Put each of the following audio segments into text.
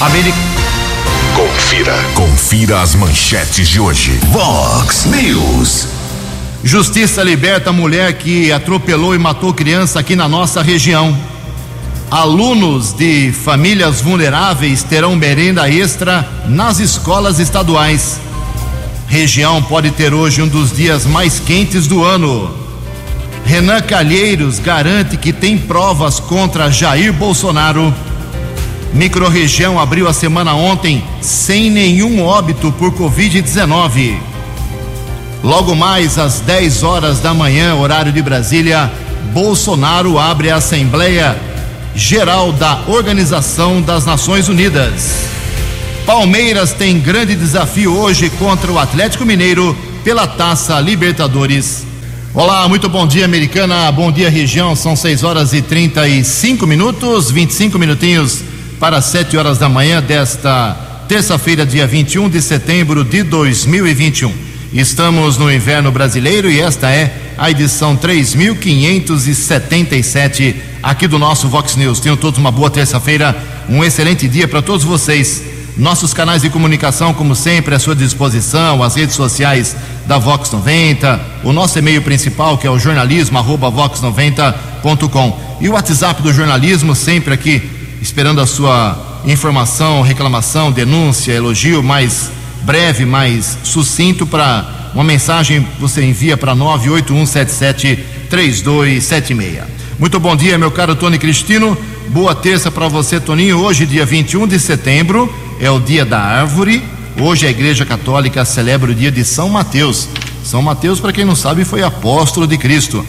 América. Confira. Confira as manchetes de hoje. Vox News. Justiça liberta mulher que atropelou e matou criança aqui na nossa região. Alunos de famílias vulneráveis terão merenda extra nas escolas estaduais. Região pode ter hoje um dos dias mais quentes do ano. Renan Calheiros garante que tem provas contra Jair Bolsonaro. Microrregião abriu a semana ontem sem nenhum óbito por Covid-19. Logo mais às 10 horas da manhã, horário de Brasília, Bolsonaro abre a Assembleia Geral da Organização das Nações Unidas. Palmeiras tem grande desafio hoje contra o Atlético Mineiro pela Taça Libertadores. Olá, muito bom dia, americana. Bom dia, região. São 6 horas e 35 minutos, 25 minutinhos para 7 horas da manhã desta terça-feira, dia 21 de setembro de 2021. Estamos no inverno brasileiro e esta é a edição 3577 aqui do nosso Vox News. Tenham todos uma boa terça-feira, um excelente dia para todos vocês. Nossos canais de comunicação, como sempre, à sua disposição, as redes sociais da Vox 90, o nosso e-mail principal, que é o jornalismo, arroba vox90.com. E o WhatsApp do jornalismo, sempre aqui, esperando a sua informação, reclamação, denúncia, elogio mais breve, mais sucinto para uma mensagem você envia para 981773276. Muito bom dia, meu caro Tony Cristino. Boa terça para você, Toninho. Hoje, dia 21 de setembro, é o dia da árvore. Hoje a Igreja Católica celebra o dia de São Mateus. São Mateus, para quem não sabe, foi apóstolo de Cristo.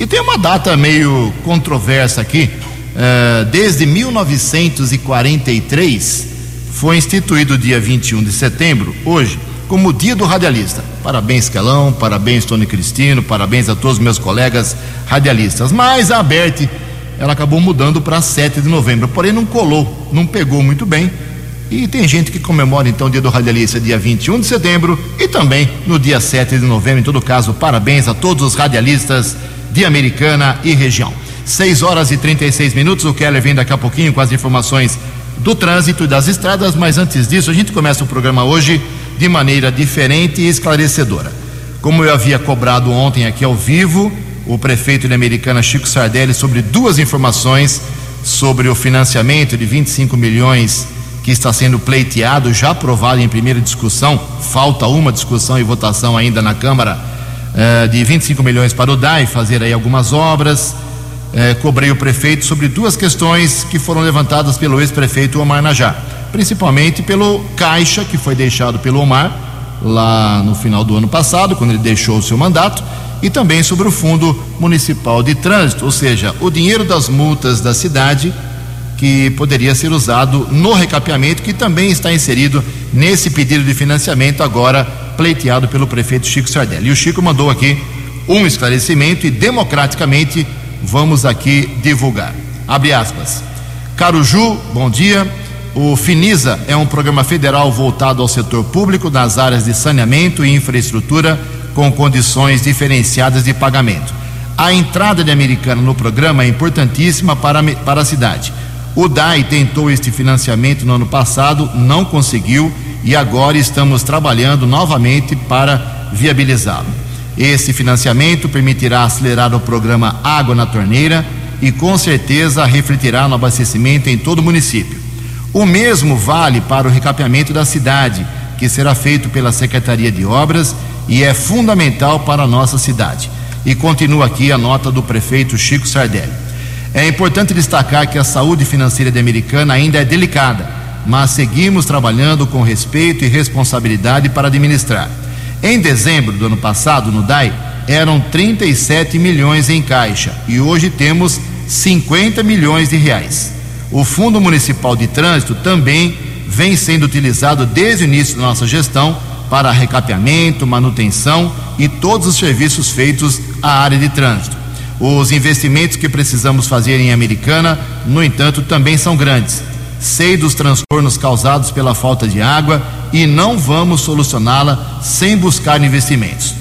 E tem uma data meio controversa aqui. Uh, desde 1943 foi instituído dia 21 de setembro, hoje, como dia do radialista. Parabéns, Calão, parabéns, Tony Cristino, parabéns a todos meus colegas radialistas. Mas a Aberte, ela acabou mudando para 7 de novembro, porém não colou, não pegou muito bem. E tem gente que comemora então o dia do radialista dia 21 de setembro e também no dia 7 de novembro. Em todo caso, parabéns a todos os radialistas de Americana e região. 6 horas e 36 minutos. O Keller vem daqui a pouquinho com as informações do trânsito e das estradas, mas antes disso, a gente começa o programa hoje de maneira diferente e esclarecedora. Como eu havia cobrado ontem aqui ao vivo, o prefeito de Americana, Chico Sardelli, sobre duas informações sobre o financiamento de 25 milhões que está sendo pleiteado, já aprovado em primeira discussão, falta uma discussão e votação ainda na Câmara, eh, de 25 milhões para o DAI fazer aí algumas obras. Eh, cobrei o prefeito sobre duas questões que foram levantadas pelo ex-prefeito Omar Najá, principalmente pelo caixa que foi deixado pelo Omar lá no final do ano passado, quando ele deixou o seu mandato, e também sobre o Fundo Municipal de Trânsito, ou seja, o dinheiro das multas da cidade que poderia ser usado no recapeamento, que também está inserido nesse pedido de financiamento agora pleiteado pelo prefeito Chico Sardelli. E o Chico mandou aqui um esclarecimento e democraticamente vamos aqui divulgar. Abre aspas. Caro Ju, bom dia. O Finisa é um programa federal voltado ao setor público nas áreas de saneamento e infraestrutura com condições diferenciadas de pagamento. A entrada de Americana no programa é importantíssima para, para a cidade. O DAI tentou este financiamento no ano passado, não conseguiu e agora estamos trabalhando novamente para viabilizá-lo. Esse financiamento permitirá acelerar o programa Água na Torneira e com certeza refletirá no abastecimento em todo o município. O mesmo vale para o recapeamento da cidade, que será feito pela Secretaria de Obras e é fundamental para a nossa cidade. E continua aqui a nota do prefeito Chico Sardelli. É importante destacar que a saúde financeira de Americana ainda é delicada, mas seguimos trabalhando com respeito e responsabilidade para administrar. Em dezembro do ano passado, no DAI, eram 37 milhões em caixa e hoje temos 50 milhões de reais. O Fundo Municipal de Trânsito também vem sendo utilizado desde o início da nossa gestão para recapeamento, manutenção e todos os serviços feitos à área de trânsito. Os investimentos que precisamos fazer em Americana, no entanto, também são grandes. Sei dos transtornos causados pela falta de água e não vamos solucioná-la sem buscar investimentos.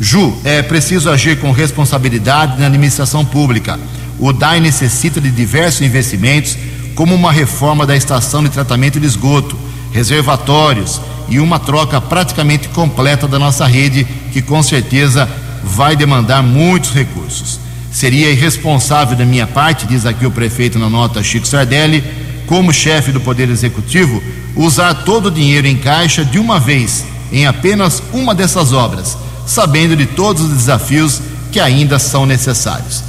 Ju, é preciso agir com responsabilidade na administração pública. O DAI necessita de diversos investimentos, como uma reforma da estação de tratamento de esgoto, reservatórios e uma troca praticamente completa da nossa rede, que com certeza vai demandar muitos recursos. Seria irresponsável da minha parte, diz aqui o prefeito na nota Chico Sardelli, como chefe do Poder Executivo, usar todo o dinheiro em caixa de uma vez em apenas uma dessas obras, sabendo de todos os desafios que ainda são necessários.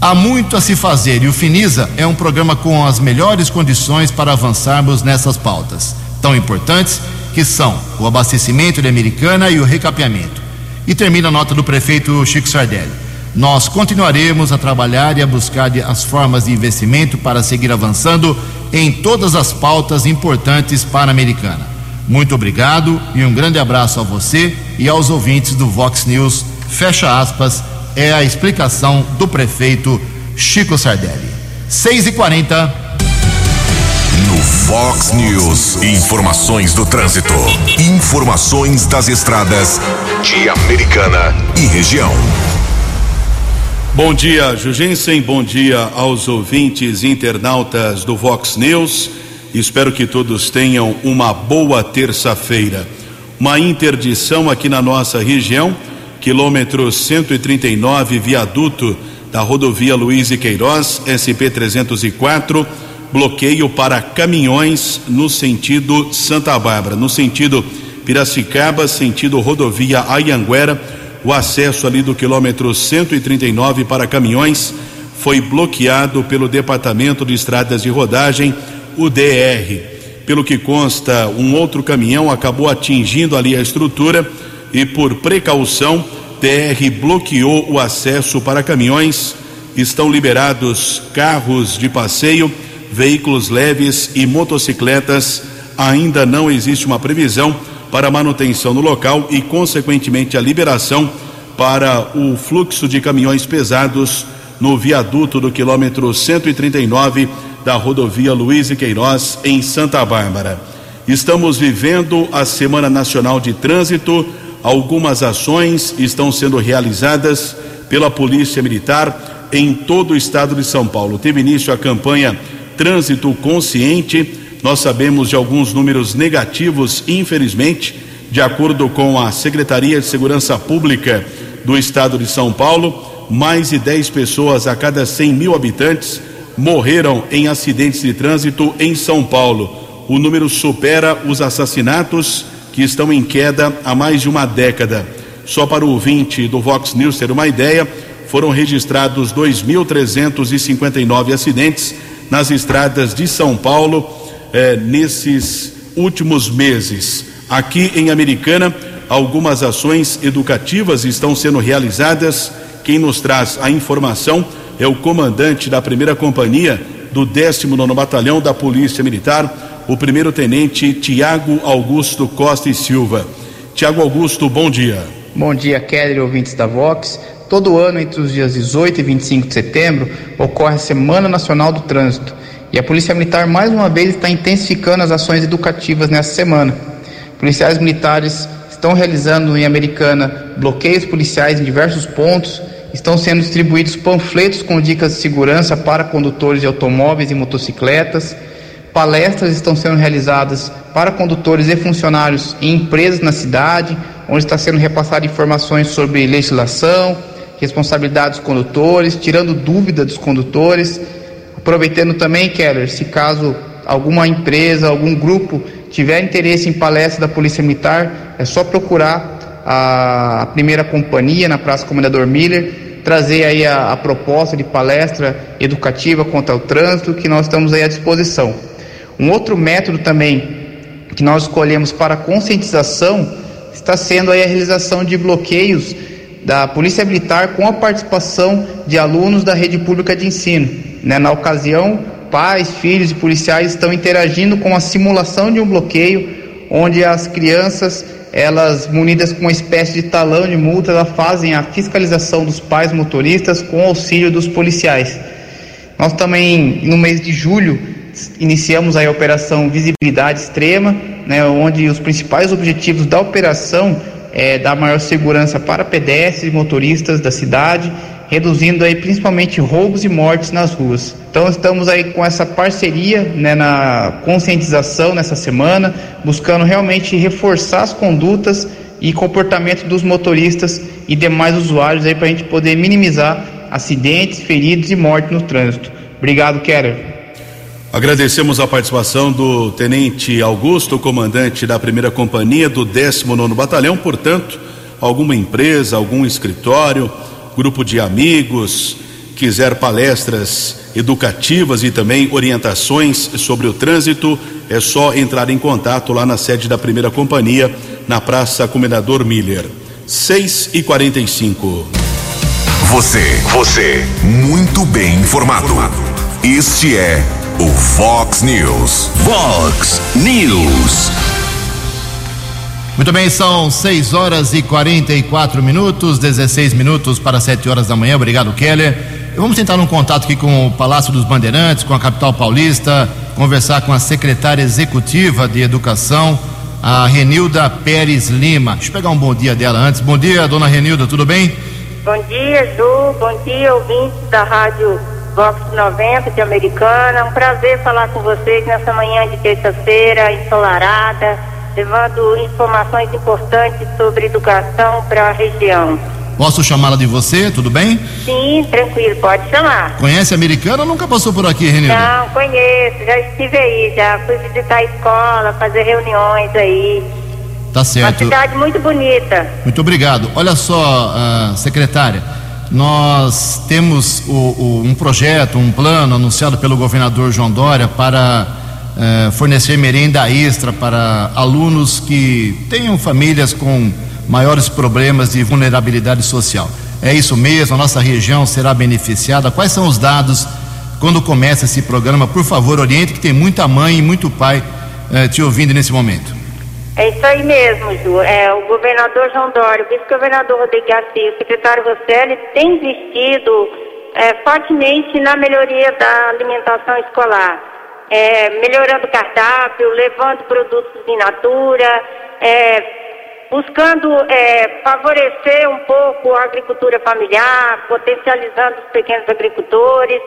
Há muito a se fazer e o Finisa é um programa com as melhores condições para avançarmos nessas pautas, tão importantes que são o abastecimento de Americana e o recapeamento. E termina a nota do prefeito Chico Sardelli. Nós continuaremos a trabalhar e a buscar as formas de investimento para seguir avançando em todas as pautas importantes para a Americana. Muito obrigado e um grande abraço a você e aos ouvintes do Vox News. Fecha aspas, é a explicação do prefeito Chico Sardelli. 6 e 40 No Vox News, informações do trânsito. Informações das estradas de Americana e região. Bom dia, Jugensen. Bom dia aos ouvintes internautas do Vox News. Espero que todos tenham uma boa terça-feira. Uma interdição aqui na nossa região, quilômetro 139, viaduto da rodovia Luiz e Queiroz, SP 304, bloqueio para caminhões no sentido Santa Bárbara, no sentido Piracicaba, sentido rodovia Ayanguera, o acesso ali do quilômetro 139 para caminhões foi bloqueado pelo Departamento de Estradas de Rodagem o DR. Pelo que consta, um outro caminhão acabou atingindo ali a estrutura e, por precaução, DR bloqueou o acesso para caminhões. Estão liberados carros de passeio, veículos leves e motocicletas. Ainda não existe uma previsão para manutenção no local e, consequentemente, a liberação para o fluxo de caminhões pesados no viaduto do quilômetro 139 da rodovia Luiz e Queiroz, em Santa Bárbara. Estamos vivendo a Semana Nacional de Trânsito. Algumas ações estão sendo realizadas pela Polícia Militar em todo o estado de São Paulo. Teve início a campanha Trânsito Consciente. Nós sabemos de alguns números negativos, infelizmente, de acordo com a Secretaria de Segurança Pública do estado de São Paulo, mais de 10 pessoas a cada 100 mil habitantes morreram em acidentes de trânsito em São Paulo. O número supera os assassinatos que estão em queda há mais de uma década. Só para o ouvinte do Vox News ter uma ideia, foram registrados 2.359 acidentes nas estradas de São Paulo eh, nesses últimos meses. Aqui em Americana, algumas ações educativas estão sendo realizadas. Quem nos traz a informação é o comandante da primeira companhia do 19 Batalhão da Polícia Militar, o primeiro tenente Tiago Augusto Costa e Silva. Tiago Augusto, bom dia. Bom dia, Kelly, ouvintes da Vox. Todo ano, entre os dias 18 e 25 de setembro, ocorre a Semana Nacional do Trânsito. E a Polícia Militar, mais uma vez, está intensificando as ações educativas nessa semana. Policiais militares estão realizando em Americana bloqueios policiais em diversos pontos estão sendo distribuídos panfletos com dicas de segurança para condutores de automóveis e motocicletas. Palestras estão sendo realizadas para condutores e funcionários em empresas na cidade, onde está sendo repassada informações sobre legislação, responsabilidade dos condutores, tirando dúvida dos condutores. Aproveitando também, Keller, se caso alguma empresa, algum grupo tiver interesse em palestra da Polícia Militar, é só procurar a primeira companhia na Praça Comendador Miller trazer aí a, a, proposta de palestra educativa contra o trânsito que nós estamos aí à disposição. Um outro método também que nós escolhemos para conscientização está sendo aí a realização de bloqueios da Polícia Militar com a participação de alunos da rede pública de ensino. Né? Na ocasião, pais, filhos e policiais estão interagindo com a simulação de um bloqueio, onde as crianças elas munidas com uma espécie de talão de multa, elas fazem a fiscalização dos pais motoristas com auxílio dos policiais. Nós também, no mês de julho, iniciamos a operação Visibilidade Extrema, né, onde os principais objetivos da operação é dar maior segurança para pedestres e motoristas da cidade, reduzindo aí principalmente roubos e mortes nas ruas. Então estamos aí com essa parceria né, na conscientização nessa semana, buscando realmente reforçar as condutas e comportamento dos motoristas e demais usuários aí para a gente poder minimizar acidentes, feridos e mortes no trânsito. Obrigado, Keller. Agradecemos a participação do Tenente Augusto, comandante da primeira companhia do 19 Batalhão. Portanto, alguma empresa, algum escritório, grupo de amigos, quiser palestras educativas e também orientações sobre o trânsito, é só entrar em contato lá na sede da primeira companhia, na Praça Comendador Miller. 6 e 45 Você, você, muito bem informado. Este é o Fox News. Fox News. Muito bem, são 6 horas e 44 minutos, 16 minutos para 7 horas da manhã. Obrigado, Keller. Vamos tentar um contato aqui com o Palácio dos Bandeirantes, com a capital paulista, conversar com a secretária executiva de Educação, a Renilda Pérez Lima. Deixa eu pegar um bom dia dela antes. Bom dia, dona Renilda, tudo bem? Bom dia, Ju. Bom dia, ouvintes da Rádio Vox 90 de Americana. Um prazer falar com vocês nessa manhã de terça-feira ensolarada, levando informações importantes sobre educação para a região. Posso chamá-la de você, tudo bem? Sim, tranquilo, pode chamar. Conhece a Americana ou nunca passou por aqui, Renilda? Não, conheço, já estive aí, já fui visitar a escola, fazer reuniões aí. Tá certo. Uma cidade muito bonita. Muito obrigado. Olha só, uh, secretária, nós temos o, o, um projeto, um plano anunciado pelo governador João Dória para uh, fornecer merenda extra para alunos que tenham famílias com maiores problemas de vulnerabilidade social. É isso mesmo, a nossa região será beneficiada. Quais são os dados quando começa esse programa? Por favor, oriente, que tem muita mãe e muito pai uh, te ouvindo nesse momento. É isso aí mesmo, Ju. É, o governador João Dória, o vice-governador Rodrigo Garcia, o secretário Rosselli tem investido é, fortemente na melhoria da alimentação escolar, é, melhorando o cardápio, levando produtos in natura, é, buscando é, favorecer um pouco a agricultura familiar, potencializando os pequenos agricultores.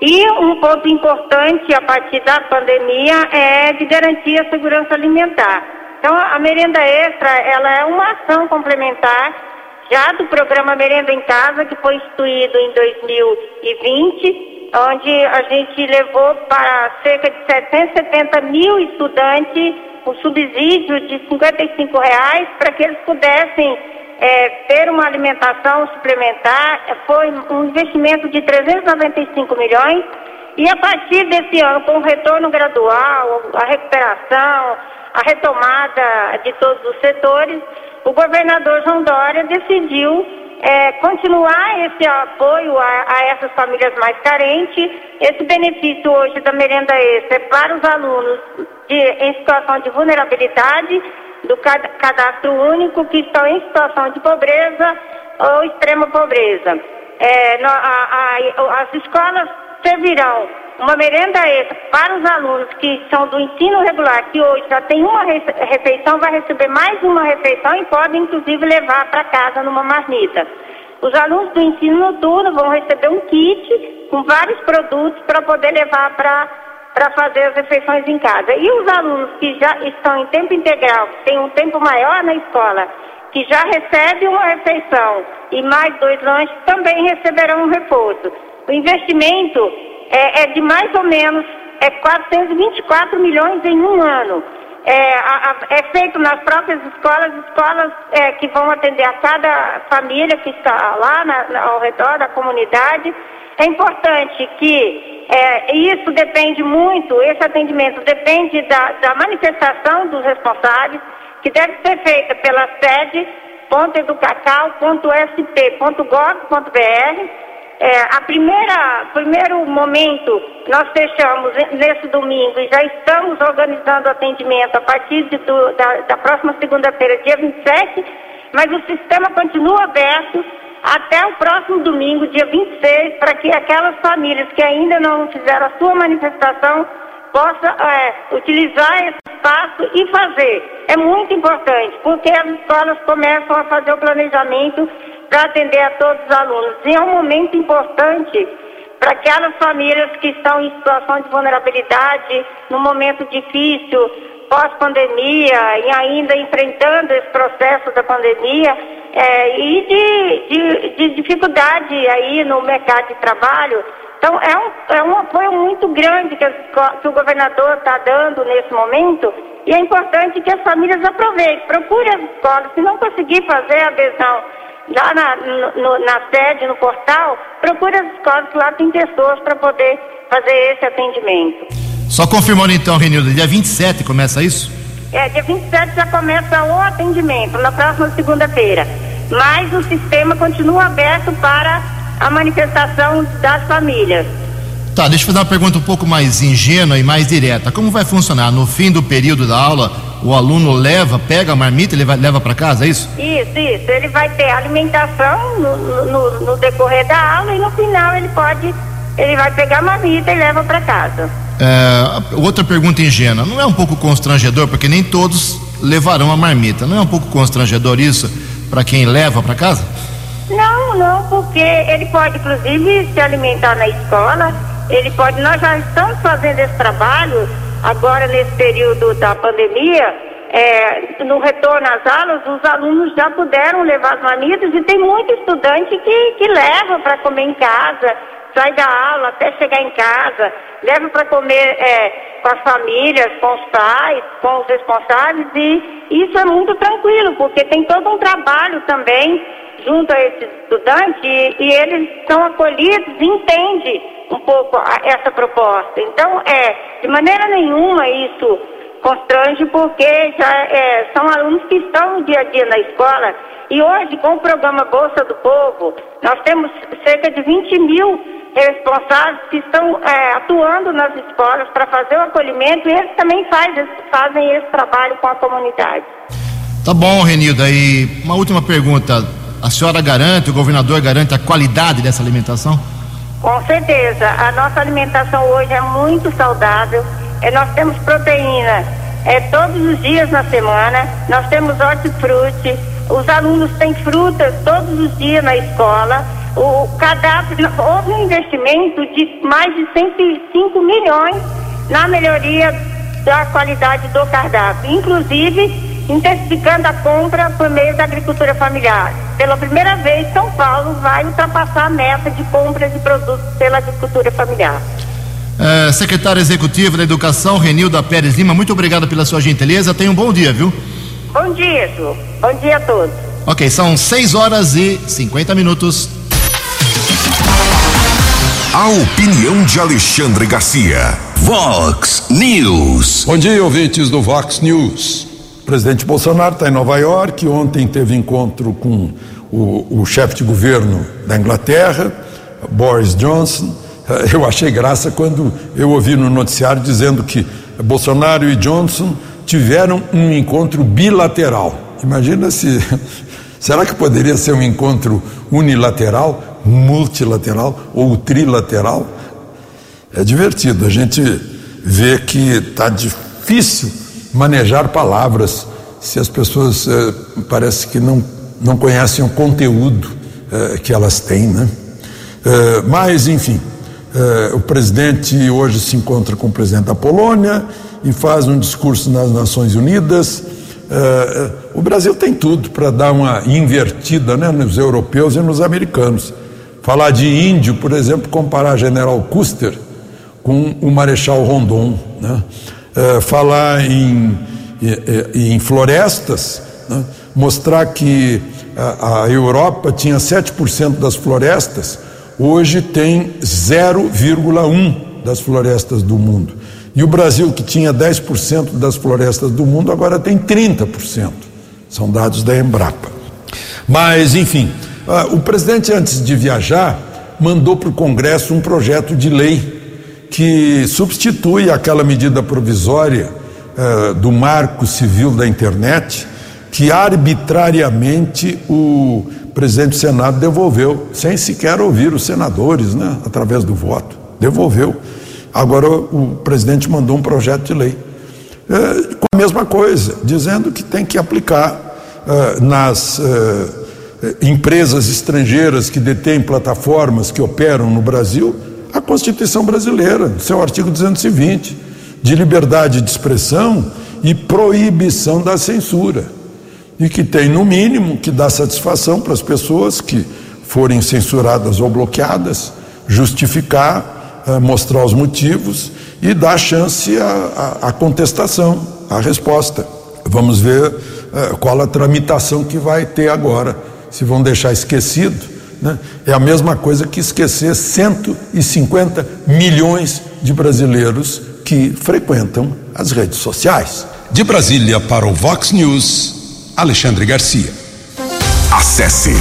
E um ponto importante a partir da pandemia é de garantir a segurança alimentar. Então, a merenda extra, ela é uma ação complementar já do programa Merenda em Casa, que foi instituído em 2020, onde a gente levou para cerca de 770 mil estudantes o subsídio de 55 reais para que eles pudessem é, ter uma alimentação suplementar. Foi um investimento de 395 milhões. E a partir desse ano, com o retorno gradual, a recuperação, a retomada de todos os setores, o governador João Dória decidiu é, continuar esse apoio a, a, essas famílias mais carentes. Esse benefício hoje da merenda extra é para os alunos de, em situação de vulnerabilidade do cadastro único que estão em situação de pobreza ou extrema pobreza. É, a, a, as escolas servirão uma merenda extra para os alunos que são do ensino regular, que hoje já tem uma refeição, vai receber mais uma refeição e pode, inclusive, levar para casa numa marmita. Os alunos do ensino noturno vão receber um kit com vários produtos para poder levar para fazer as refeições em casa. E os alunos que já estão em tempo integral, que têm um tempo maior na escola, que já recebem uma refeição e mais dois lanches, também receberão um reforço. O investimento é, é de mais ou menos é 424 milhões em um ano. É, a, a, é, feito nas próprias escolas, escolas é, que vão atender a cada família que está lá na, na, ao redor da comunidade. É importante que é, isso depende muito, esse atendimento depende da, da manifestação dos responsáveis, que deve ser feita pela sede .educacal.sp.gov.br é, a primeira, primeiro momento, nós fechamos nesse domingo e já estamos organizando atendimento a partir de, do, da, da próxima segunda-feira, dia 27, mas o sistema continua aberto até o próximo domingo, dia 26, para que aquelas famílias que ainda não fizeram a sua manifestação possam é, utilizar esse espaço e fazer. É muito importante, porque as escolas começam a fazer o planejamento para atender a todos os alunos. E é um momento importante para aquelas famílias que estão em situação de vulnerabilidade, num momento difícil, pós-pandemia, e ainda enfrentando esse processo da pandemia, é, e de, de, de, dificuldade aí no mercado de trabalho. Então, é um, é um apoio muito grande que, que o governador está dando nesse momento, e é importante que as famílias aproveitem, procure as escolas, se não conseguir fazer a adesão lá na, no, na sede, no portal, procure as escolas que lá tem pessoas para poder fazer esse atendimento. Só confirmando então, Renildo, dia 27 começa isso? É, dia 27 já começa o atendimento, na próxima segunda-feira. Mas o sistema continua aberto para a manifestação das famílias. Tá, deixa eu fazer uma pergunta um pouco mais ingênua e mais direta. Como vai funcionar? No fim do período da aula, o aluno leva, pega a marmita, vai, leva para casa, é isso? Isso, isso. Ele vai ter alimentação no, no, no, decorrer da aula e no final ele pode, ele vai pegar a marmita e leva para casa. É, outra pergunta ingênua. Não é um pouco constrangedor, porque nem todos levarão a marmita. Não é um pouco constrangedor isso para quem leva para casa? Não, não, porque ele pode inclusive se alimentar na escola ele pode, nós já estamos fazendo esse trabalho agora nesse período da pandemia, é, no retorno às aulas, os alunos já puderam levar as marmitas e tem muito estudante que, que leva para comer em casa, sai da aula até chegar em casa, leva para comer é, com as famílias, com os pais, com os responsáveis e isso é muito tranquilo, porque tem todo um trabalho também junto a esses estudantes e, e eles são acolhidos e entendem um pouco a, essa proposta. Então, é, de maneira nenhuma isso constrange, porque já é, são alunos que estão no dia a dia na escola. E hoje, com o programa Bolsa do Povo, nós temos cerca de 20 mil responsáveis que estão é, atuando nas escolas para fazer o acolhimento e eles também faz, fazem esse trabalho com a comunidade. Tá bom, Renilda. E uma última pergunta. A senhora garante, o governador garante a qualidade dessa alimentação? Com certeza. A nossa alimentação hoje é muito saudável. É, nós temos proteína é, todos os dias na semana. Nós temos hortifruti. Os alunos têm frutas todos os dias na escola. O cadastro, houve um investimento de mais de 105 milhões na melhoria da qualidade do cardápio. Inclusive, intensificando a compra por meio da agricultura familiar. Pela primeira vez, São Paulo vai ultrapassar a meta de compra de produtos pela agricultura familiar. É, secretária executiva da Educação, Renilda Pérez Lima, muito obrigado pela sua gentileza. Tenha um bom dia, viu? Bom dia, Ju. Bom dia a todos. Ok, são 6 horas e 50 minutos. A opinião de Alexandre Garcia. Vox News. Bom dia, ouvintes do Vox News. O presidente Bolsonaro está em Nova York. Ontem teve encontro com o, o chefe de governo da Inglaterra, Boris Johnson. Eh, eu achei graça quando eu ouvi no noticiário dizendo que Bolsonaro e Johnson tiveram um encontro bilateral. Imagina se. Será que poderia ser um encontro unilateral, multilateral ou trilateral? É divertido. A gente vê que está difícil manejar palavras se as pessoas eh, parece que não, não conhecem o conteúdo eh, que elas têm, né? Eh, mas, enfim, o presidente hoje se encontra com o presidente da Polônia e faz um discurso nas Nações Unidas. o Brasil tem tudo para dar uma invertida né, nos europeus e nos americanos. Falar de índio, por exemplo, comparar General Custer com o Marechal Rondon, né? Eh, falar em, em, em florestas, né? mostrar que a, a Europa tinha 7% das florestas, hoje tem 0,1% das florestas do mundo. E o Brasil, que tinha 10% das florestas do mundo, agora tem 30%. São dados da Embrapa. Mas, enfim, uh, o presidente, antes de viajar, mandou para o Congresso um projeto de lei que substitui aquela medida provisória uh, do Marco Civil da Internet, que arbitrariamente o presidente do Senado devolveu, sem sequer ouvir os senadores, né, através do voto. Devolveu. Agora o presidente mandou um projeto de lei. Uh, com a mesma coisa, dizendo que tem que aplicar uh, nas eh, empresas estrangeiras que detêm plataformas que operam no Brasil, a Constituição brasileira, seu artigo 220, de liberdade de expressão e proibição da censura. E que tem, no mínimo, que dar satisfação para as pessoas que forem censuradas ou bloqueadas, justificar, eh, mostrar os motivos e dar chance à, contestação, à resposta. Vamos ver eh, qual a tramitação que vai ter agora. Se vão deixar esquecido, né? é a mesma coisa que esquecer 150 milhões de brasileiros que frequentam as redes sociais. De Brasília para o Vox News, Alexandre Garcia. Acesse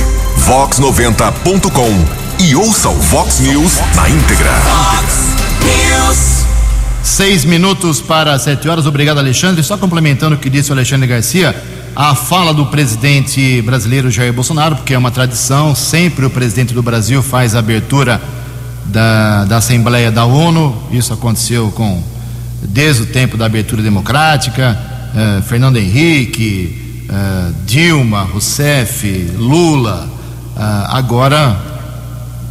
vox90.com e ouça o Vox News na íntegra. Vox News. Seis minutos para sete horas. Obrigado, Alexandre. Só complementando o que disse o Alexandre Garcia, a fala do presidente brasileiro Jair Bolsonaro, porque é uma tradição, sempre o presidente do Brasil faz a abertura da, da Assembleia da ONU. Isso aconteceu com desde o tempo da abertura democrática. Eh, Fernando Henrique, eh, Dilma, Rousseff, Lula, eh, agora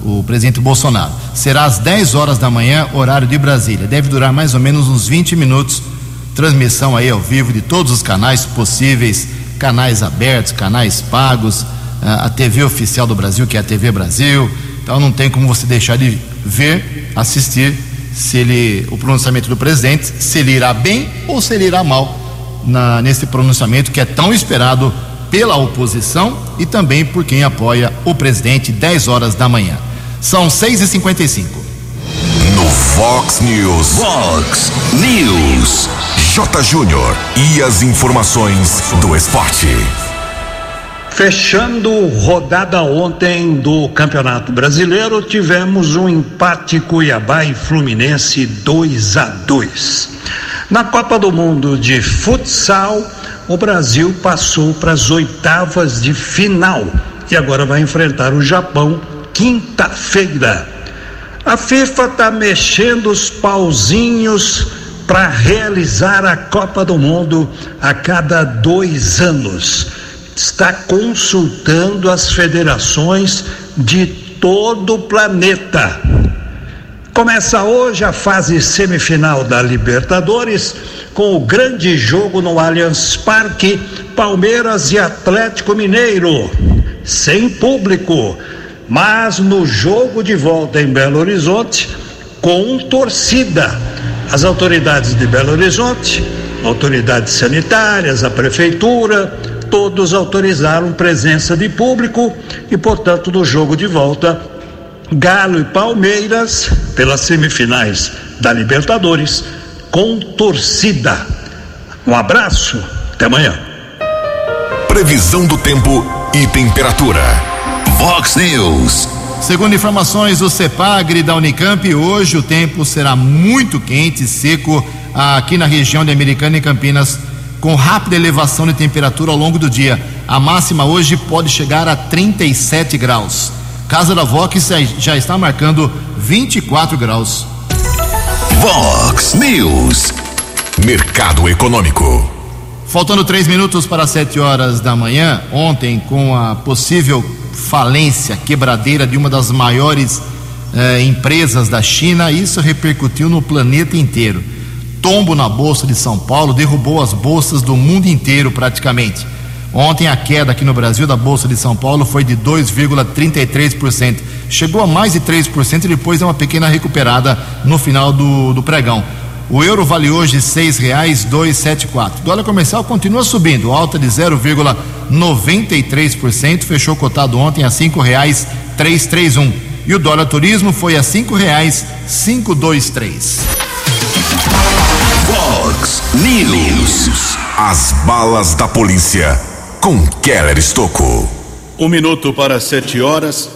o presidente Bolsonaro. Será às 10 horas da manhã, horário de Brasília. Deve durar mais ou menos uns 20 minutos. Transmissão aí ao vivo de todos os canais possíveis, canais abertos, canais pagos, a TV oficial do Brasil, que é a TV Brasil. Então não tem como você deixar de ver, assistir se ele, o pronunciamento do presidente, se ele irá bem ou se ele irá mal na, nesse pronunciamento que é tão esperado pela oposição e também por quem apoia o presidente, 10 horas da manhã. São 6 e 55 No Fox News. Fox News. J. Júnior. E as informações do esporte. Fechando rodada ontem do Campeonato Brasileiro, tivemos um empate Cuiabá e Fluminense 2 a 2. Na Copa do Mundo de Futsal, o Brasil passou para as oitavas de final e agora vai enfrentar o Japão quinta-feira. A FIFA está mexendo os pauzinhos para realizar a Copa do Mundo a cada dois anos. Está consultando as federações de todo o planeta. Começa hoje a fase semifinal da Libertadores com o grande jogo no Allianz Parque, Palmeiras e Atlético Mineiro, sem público mas no jogo de volta em Belo Horizonte, com torcida. As autoridades de Belo Horizonte, autoridades sanitárias, a prefeitura, todos autorizaram presença de público e, portanto, no jogo de volta, Galo e Palmeiras, pelas semifinais da Libertadores, com torcida. Um abraço, até amanhã. Previsão do tempo e temperatura. Fox News. Segundo informações do CEPAGRE da Unicamp, hoje o tempo será muito quente e seco aqui na região de Americana e Campinas, com rápida elevação de temperatura ao longo do dia. A máxima hoje pode chegar a 37 graus. Casa da Vox já está marcando 24 graus. Vox News. Mercado Econômico. Faltando três minutos para sete horas da manhã, ontem, com a possível falência, quebradeira de uma das maiores eh, empresas da China, isso repercutiu no planeta inteiro. Tombo na Bolsa de São Paulo derrubou as bolsas do mundo inteiro praticamente. Ontem a queda aqui no Brasil da Bolsa de São Paulo foi de 2,33%. Chegou a mais de 3% e depois deu uma pequena recuperada no final do, do pregão. O euro vale hoje seis reais dois sete quatro. O dólar comercial continua subindo, alta de 0,93%, fechou cotado ontem a cinco reais três três um. E o dólar turismo foi a cinco reais cinco dois três. Fox News. As balas da polícia com Keller Estocco. Um minuto para sete horas.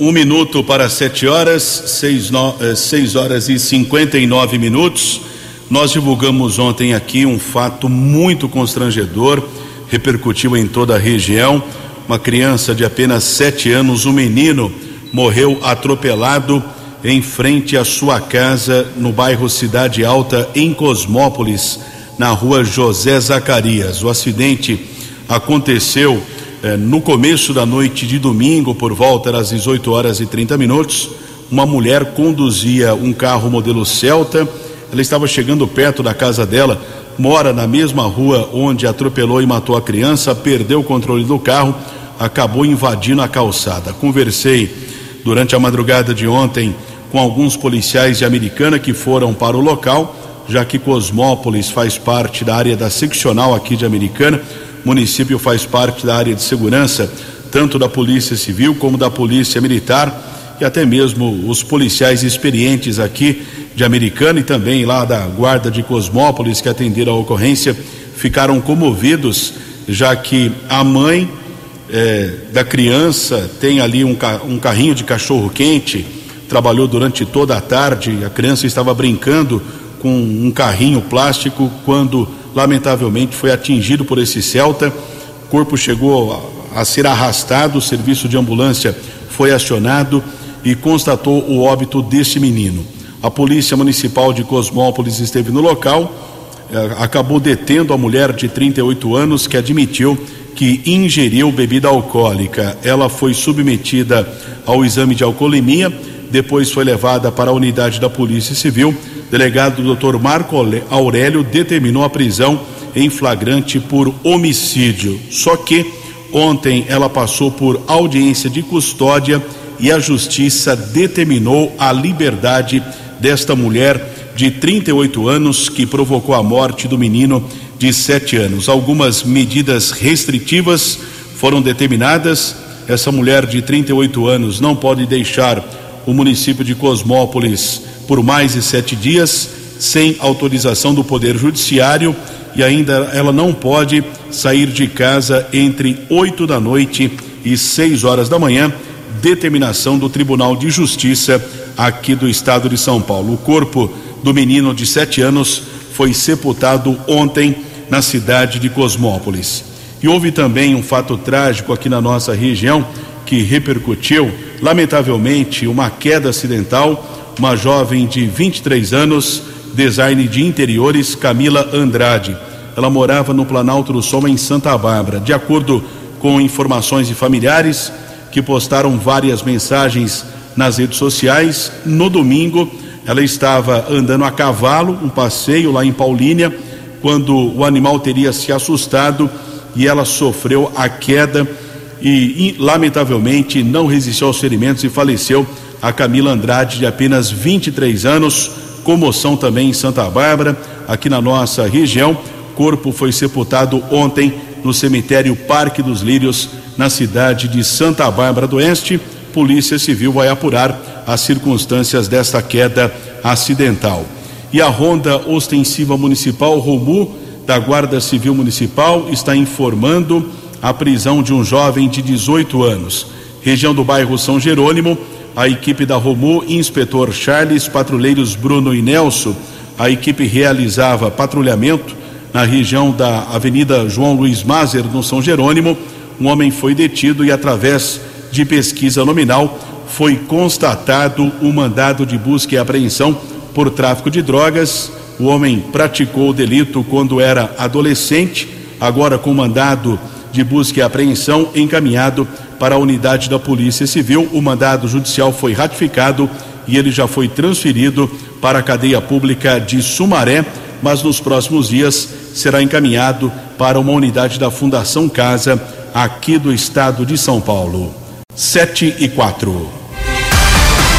Um minuto para sete horas, seis, no, eh, seis horas e cinquenta e nove minutos. Nós divulgamos ontem aqui um fato muito constrangedor, repercutiu em toda a região. Uma criança de apenas sete anos, um menino, morreu atropelado em frente à sua casa no bairro Cidade Alta, em Cosmópolis, na rua José Zacarias. O acidente aconteceu no começo da noite de domingo, por volta das 18 horas e 30 minutos, uma mulher conduzia um carro modelo Celta. Ela estava chegando perto da casa dela, mora na mesma rua onde atropelou e matou a criança, perdeu o controle do carro, acabou invadindo a calçada. Conversei durante a madrugada de ontem com alguns policiais de Americana que foram para o local, já que Cosmópolis faz parte da área da seccional aqui de Americana. Município faz parte da área de segurança, tanto da Polícia Civil como da Polícia Militar e até mesmo os policiais experientes aqui de Americana e também lá da Guarda de Cosmópolis que atenderam a ocorrência ficaram comovidos, já que a mãe eh, da criança tem ali um, um carrinho de cachorro quente, trabalhou durante toda a tarde, a criança estava brincando com um carrinho plástico quando lamentavelmente foi atingido por esse Celta. O corpo chegou a, a ser arrastado, o serviço de ambulância foi acionado e constatou o óbito deste menino. A Polícia Municipal de Cosmópolis esteve no local, eh, acabou detendo a mulher de 38 anos que admitiu que ingeriu bebida alcoólica. Ela foi submetida ao exame de alcoolemia, depois foi levada para a unidade da Polícia Civil. Delegado Dr. Marco Aurélio determinou a prisão em flagrante por homicídio. Só que ontem ela passou por audiência de custódia e a justiça determinou a liberdade desta mulher de 38 anos que provocou a morte do menino de 7 anos. Algumas medidas restritivas foram determinadas. Essa mulher de 38 anos não pode deixar o município de Cosmópolis por mais de sete dias sem autorização do Poder Judiciário e ainda ela não pode sair de casa entre 8 da noite e 6 horas da manhã. Determinação do Tribunal de Justiça aqui do estado de São Paulo. O corpo do menino de sete anos foi sepultado ontem na cidade de Cosmópolis. E houve também um fato trágico aqui na nossa região que repercutiu, lamentavelmente, uma queda acidental. Uma jovem de 23 anos, design de interiores, Camila Andrade. Ela morava no Planalto do Sol, em Santa Bárbara. De acordo com informações de familiares que postaram várias mensagens nas redes sociais. No domingo, ela estava andando a cavalo, um passeio lá em Paulínia, quando o animal teria se assustado e ela sofreu a queda e, lamentavelmente, não resistiu aos ferimentos e faleceu. A Camila Andrade, de apenas 23 anos, comoção também em Santa Bárbara, aqui na nossa região. Corpo foi sepultado ontem no cemitério Parque dos Lírios, na cidade de Santa Bárbara do Oeste. Polícia Civil vai apurar as circunstâncias desta queda acidental. E a Ronda Ostensiva Municipal Romu, da Guarda Civil Municipal, está informando a prisão de um jovem de 18 anos. Região do bairro São Jerônimo, a equipe da Romu, inspetor Charles, patrulheiros Bruno e Nelson, a equipe realizava patrulhamento na região da Avenida João Luiz Mazer, no São Jerônimo. Um homem foi detido e, através de pesquisa nominal, foi constatado o um mandado de busca e apreensão por tráfico de drogas. O homem praticou o delito quando era adolescente, agora com mandado de busca e apreensão encaminhado para a unidade da Polícia Civil. O mandado judicial foi ratificado e ele já foi transferido para a cadeia pública de Sumaré, mas nos próximos dias será encaminhado para uma unidade da Fundação Casa aqui do estado de São Paulo. 7 e 4.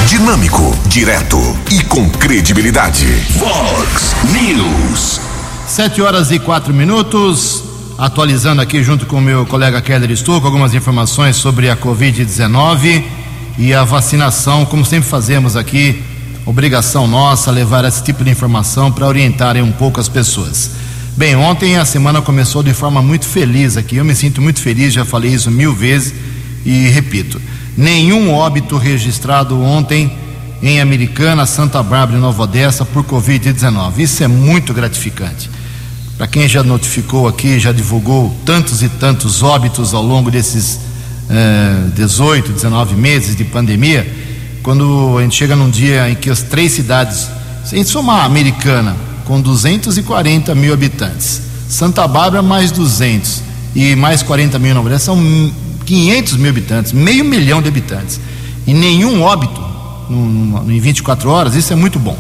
Dinâmico, direto e com credibilidade. Vox News. 7 horas e quatro minutos. Atualizando aqui junto com o meu colega Keller Stuck algumas informações sobre a Covid-19 e a vacinação, como sempre fazemos aqui, obrigação nossa levar esse tipo de informação para orientarem um pouco as pessoas. Bem, ontem a semana começou de forma muito feliz aqui. Eu me sinto muito feliz, já falei isso mil vezes e repito: nenhum óbito registrado ontem em Americana, Santa Bárbara e Nova Odessa por Covid-19. Isso é muito gratificante. Para quem já notificou aqui, já divulgou tantos e tantos óbitos ao longo desses eh, 18, 19 meses de pandemia, quando a gente chega num dia em que as três cidades, sem somar a Americana, com 240 mil habitantes, Santa Bárbara mais 200 e mais 40 mil Nova Odessa, são 500 mil habitantes, meio milhão de habitantes. E nenhum óbito no, em 24 horas, isso é muito bom.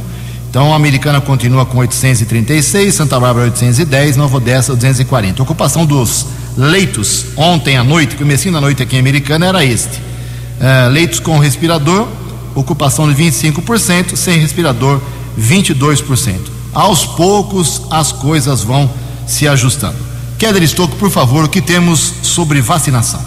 Então a Americana continua com 836, Santa Bárbara 810, Nova Odessa 240. A ocupação dos leitos ontem à noite, comecinho da noite aqui em Americana, era este. Uh, leitos com respirador, ocupação de 25%, sem respirador 22%. Aos poucos as coisas vão se ajustando. Keller Estocco, por favor, o que temos sobre vacinação?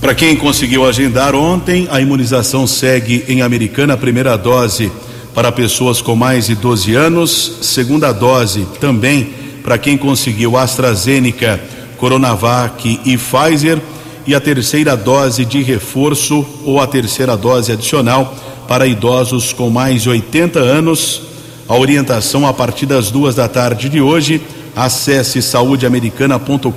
Para quem conseguiu agendar ontem, a imunização segue em Americana, a primeira dose para pessoas com mais de 12 anos, segunda dose também para quem conseguiu AstraZeneca, Coronavac e Pfizer, e a terceira dose de reforço ou a terceira dose adicional para idosos com mais de 80 anos. A orientação a partir das duas da tarde de hoje. Acesse saudeamericana.com.br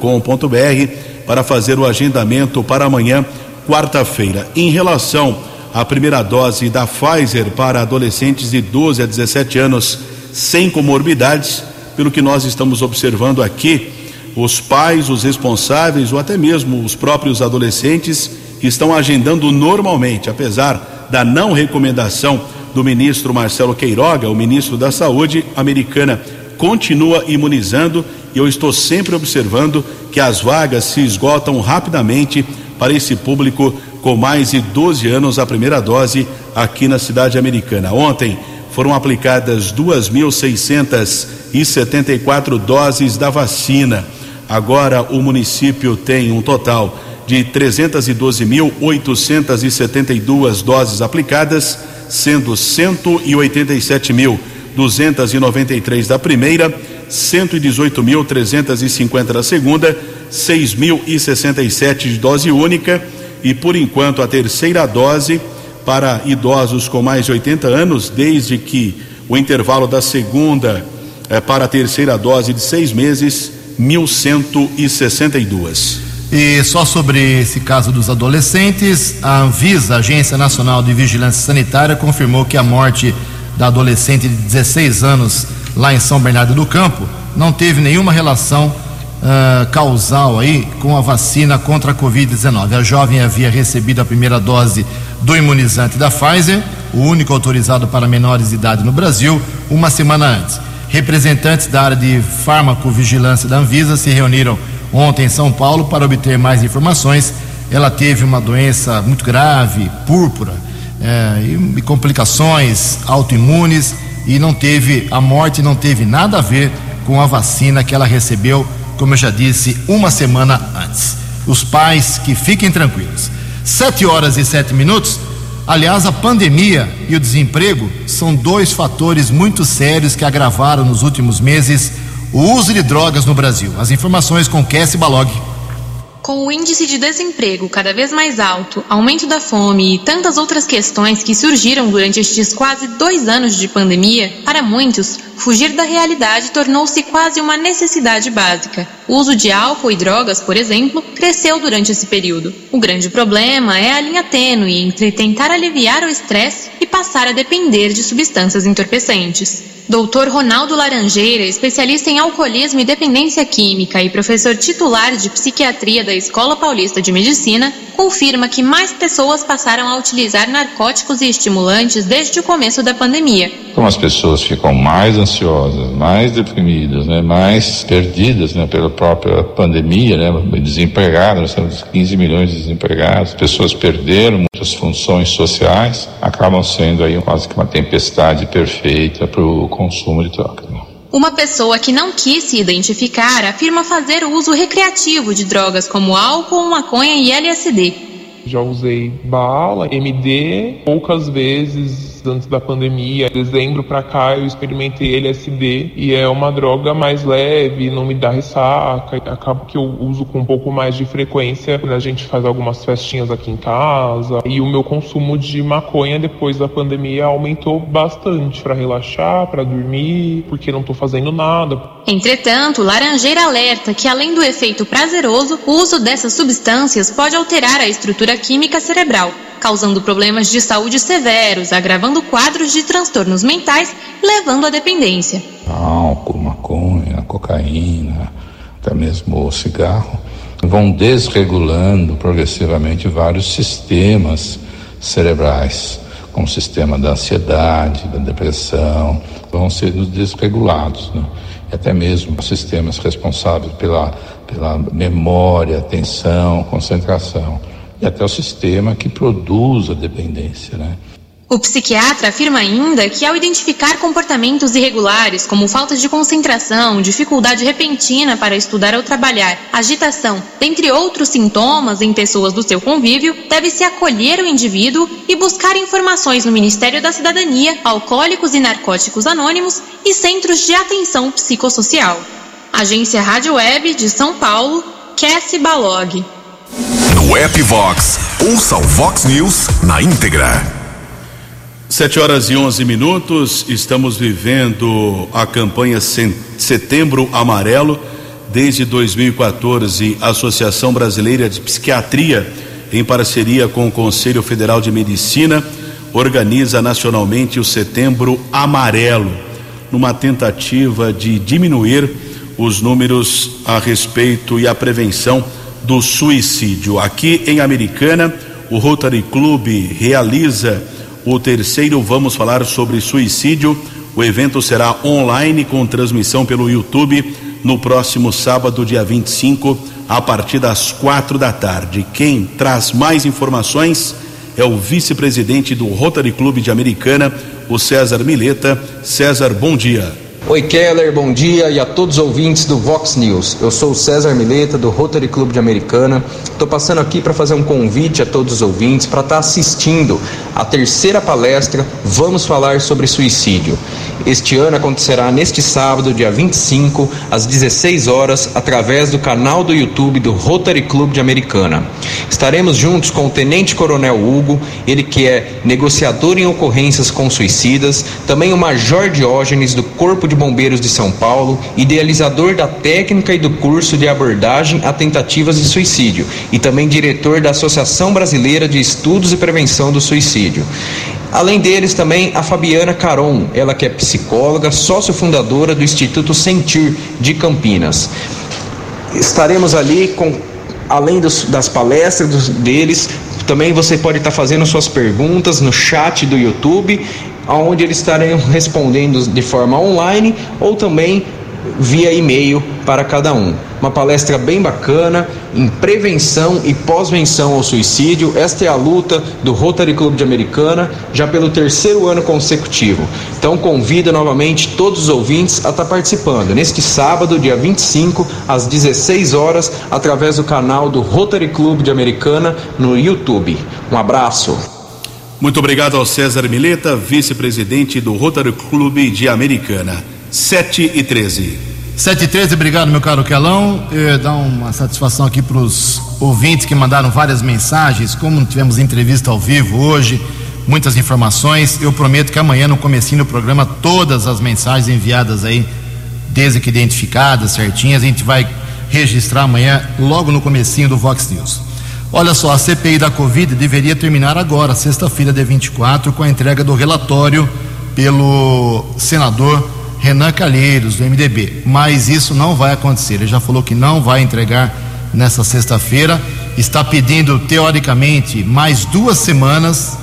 para fazer o agendamento para amanhã, quarta-feira. Em relação à primeira dose da Pfizer para adolescentes de 12 a 17 anos sem comorbidades, pelo que nós estamos observando aqui, os pais, os responsáveis ou até mesmo os próprios adolescentes estão agendando normalmente, apesar da não recomendação do ministro Marcelo Queiroga, o ministro da Saúde americana, continua imunizando e eu estou sempre observando que as vagas se esgotam rapidamente para esse público com mais de 12 anos a primeira dose aqui na cidade americana. Ontem foram aplicadas 2.674 doses da vacina. Agora o município tem um total de 312.872 doses aplicadas, sendo 187.293 da primeira 118.350 da segunda, 6.067 de dose única e, por enquanto, a terceira dose para idosos com mais de 80 anos, desde que o intervalo da segunda é, para a terceira dose de seis meses, 1.162. E só sobre esse caso dos adolescentes, a Anvisa, Agência Nacional de Vigilância Sanitária, confirmou que a morte da adolescente de 16 anos lá em São Bernardo do Campo, não teve nenhuma relação uh, causal aí com a vacina contra a Covid-19. A jovem havia recebido a primeira dose do imunizante da Pfizer, o único autorizado para menores de idade no Brasil, uma semana antes. Representantes da área de farmacovigilância da Anvisa se reuniram ontem em São Paulo para obter mais informações. Ela teve uma doença muito grave, púrpura, eh, e complicações autoimunes e não teve, a morte não teve nada a ver com a vacina que ela recebeu, como eu já disse, uma semana antes. Os pais que fiquem tranquilos. Sete horas e sete minutos. Aliás, a pandemia e o desemprego são dois fatores muito sérios que agravaram nos últimos meses o uso de drogas no Brasil. As informações com Cassie Balog. Com o índice de desemprego cada vez mais alto, aumento da fome e tantas outras questões que surgiram durante estes quase dois anos de pandemia, para muitos, fugir da realidade tornou-se quase uma necessidade básica. O uso de álcool e drogas, por exemplo, cresceu durante esse período. O grande problema é a linha tênue entre tentar aliviar o estresse e passar a depender de substâncias entorpecentes. Doutor Ronaldo Laranjeira, especialista em alcoolismo e dependência química e professor titular de psiquiatria da Escola Paulista de Medicina, confirma que mais pessoas passaram a utilizar narcóticos e estimulantes desde o começo da pandemia. Como as pessoas ficam mais ansiosas, mais deprimidas, né, mais perdidas né, pela própria pandemia, né, desempregadas, nós temos 15 milhões de desempregados, pessoas perderam muitas funções sociais, acabam sendo aí quase que uma tempestade perfeita para o consumo de drogas. Uma pessoa que não quis se identificar afirma fazer uso recreativo de drogas como álcool, maconha e LSD. Já usei bala, MD, poucas vezes antes da pandemia. Dezembro para cá eu experimentei LSD e é uma droga mais leve, não me dá ressaca. Acabo que eu uso com um pouco mais de frequência quando a gente faz algumas festinhas aqui em casa. E o meu consumo de maconha depois da pandemia aumentou bastante para relaxar, para dormir, porque não estou fazendo nada. Entretanto, Laranjeira alerta que além do efeito prazeroso, o uso dessas substâncias pode alterar a estrutura química cerebral, causando problemas de saúde severos, agravando quadros de transtornos mentais, levando à dependência. Álcool, maconha, cocaína, até mesmo o cigarro, vão desregulando progressivamente vários sistemas cerebrais, como o sistema da ansiedade, da depressão, vão sendo desregulados, né? Até mesmo sistemas responsáveis pela, pela memória, atenção, concentração, até o sistema que produz a dependência, né? O psiquiatra afirma ainda que, ao identificar comportamentos irregulares, como falta de concentração, dificuldade repentina para estudar ou trabalhar, agitação, dentre outros sintomas em pessoas do seu convívio, deve-se acolher o indivíduo e buscar informações no Ministério da Cidadania, Alcoólicos e Narcóticos Anônimos e Centros de Atenção Psicossocial. Agência Rádio Web de São Paulo, Cassie Balog. No app Vox, ouça o Vox News na íntegra. Sete horas e onze minutos, estamos vivendo a campanha Setembro Amarelo. Desde 2014, a Associação Brasileira de Psiquiatria, em parceria com o Conselho Federal de Medicina, organiza nacionalmente o Setembro Amarelo, numa tentativa de diminuir os números a respeito e a prevenção do suicídio. Aqui em Americana, o Rotary Club realiza o terceiro Vamos Falar sobre Suicídio. O evento será online com transmissão pelo YouTube no próximo sábado, dia 25, a partir das quatro da tarde. Quem traz mais informações é o vice-presidente do Rotary Clube de Americana, o César Mileta. César, bom dia. Oi Keller, bom dia e a todos os ouvintes do Vox News. Eu sou o César Mileta do Rotary Club de Americana. Estou passando aqui para fazer um convite a todos os ouvintes para estar tá assistindo a terceira palestra Vamos falar sobre suicídio. Este ano acontecerá neste sábado, dia 25, às 16 horas, através do canal do YouTube do Rotary Club de Americana. Estaremos juntos com o Tenente Coronel Hugo, ele que é negociador em ocorrências com suicidas, também o Major Diógenes do Corpo de de Bombeiros de São Paulo, idealizador da técnica e do curso de abordagem a tentativas de suicídio e também diretor da Associação Brasileira de Estudos e Prevenção do Suicídio. Além deles, também a Fabiana Caron, ela que é psicóloga, sócio fundadora do Instituto Sentir de Campinas. Estaremos ali com além dos, das palestras dos, deles, também você pode estar fazendo suas perguntas no chat do YouTube onde eles estarão respondendo de forma online ou também via e-mail para cada um. Uma palestra bem bacana em prevenção e pós-venção ao suicídio. Esta é a luta do Rotary Club de Americana já pelo terceiro ano consecutivo. Então convido novamente todos os ouvintes a estar participando neste sábado, dia 25, às 16 horas, através do canal do Rotary Club de Americana no YouTube. Um abraço. Muito obrigado ao César Mileta, vice-presidente do Rotary Clube de Americana. 7 e 13. 7 e 13, obrigado, meu caro Quelão. Eu dá uma satisfação aqui para os ouvintes que mandaram várias mensagens. Como tivemos entrevista ao vivo hoje, muitas informações. Eu prometo que amanhã, no comecinho do programa, todas as mensagens enviadas aí, desde que identificadas, certinhas, a gente vai registrar amanhã, logo no comecinho do Vox News. Olha só, a CPI da Covid deveria terminar agora, sexta-feira, de 24, com a entrega do relatório pelo senador Renan Calheiros, do MDB. Mas isso não vai acontecer. Ele já falou que não vai entregar nessa sexta-feira. Está pedindo, teoricamente, mais duas semanas,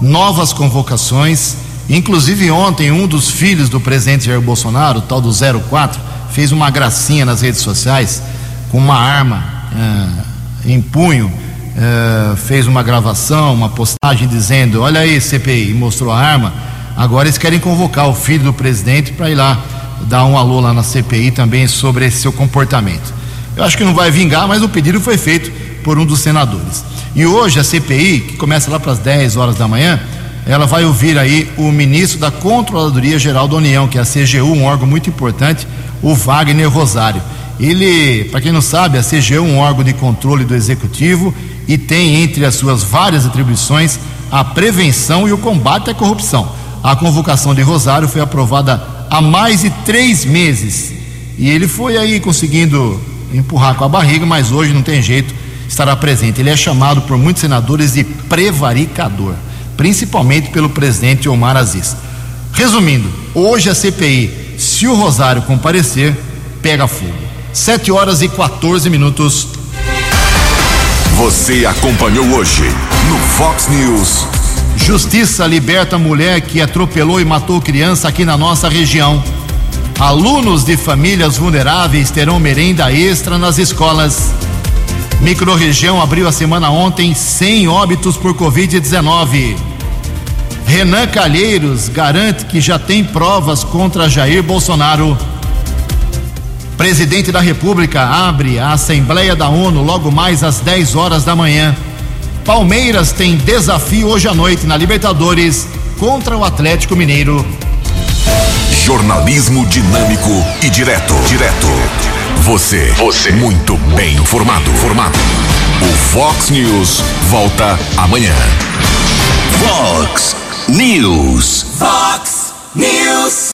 novas convocações. Inclusive, ontem, um dos filhos do presidente Jair Bolsonaro, o tal do 04, fez uma gracinha nas redes sociais com uma arma eh, em punho é, fez uma gravação, uma postagem dizendo: Olha aí, CPI, mostrou a arma. Agora eles querem convocar o filho do presidente para ir lá dar um alô lá na CPI também sobre esse seu comportamento. Eu acho que não vai vingar, mas o pedido foi feito por um dos senadores. E hoje a CPI, que começa lá para as 10 horas da manhã, ela vai ouvir aí o ministro da Controladoria Geral da União, que é a CGU, um órgão muito importante, o Wagner Rosário. Ele, para quem não sabe, a CGU é um órgão de controle do executivo e tem entre as suas várias atribuições a prevenção e o combate à corrupção. A convocação de Rosário foi aprovada há mais de três meses e ele foi aí conseguindo empurrar com a barriga, mas hoje não tem jeito, estará presente. Ele é chamado por muitos senadores de prevaricador, principalmente pelo presidente Omar Aziz. Resumindo, hoje a CPI, se o Rosário comparecer, pega fogo. Sete horas e 14 minutos. Você acompanhou hoje no Fox News. Justiça liberta mulher que atropelou e matou criança aqui na nossa região. Alunos de famílias vulneráveis terão merenda extra nas escolas. Microrregião abriu a semana ontem sem óbitos por Covid-19. Renan Calheiros garante que já tem provas contra Jair Bolsonaro. Presidente da República abre a Assembleia da ONU logo mais às 10 horas da manhã. Palmeiras tem desafio hoje à noite na Libertadores contra o Atlético Mineiro. Jornalismo dinâmico e direto. Direto. Você. Você. Muito bem informado. Formado. O Fox News volta amanhã. Fox News. Fox News.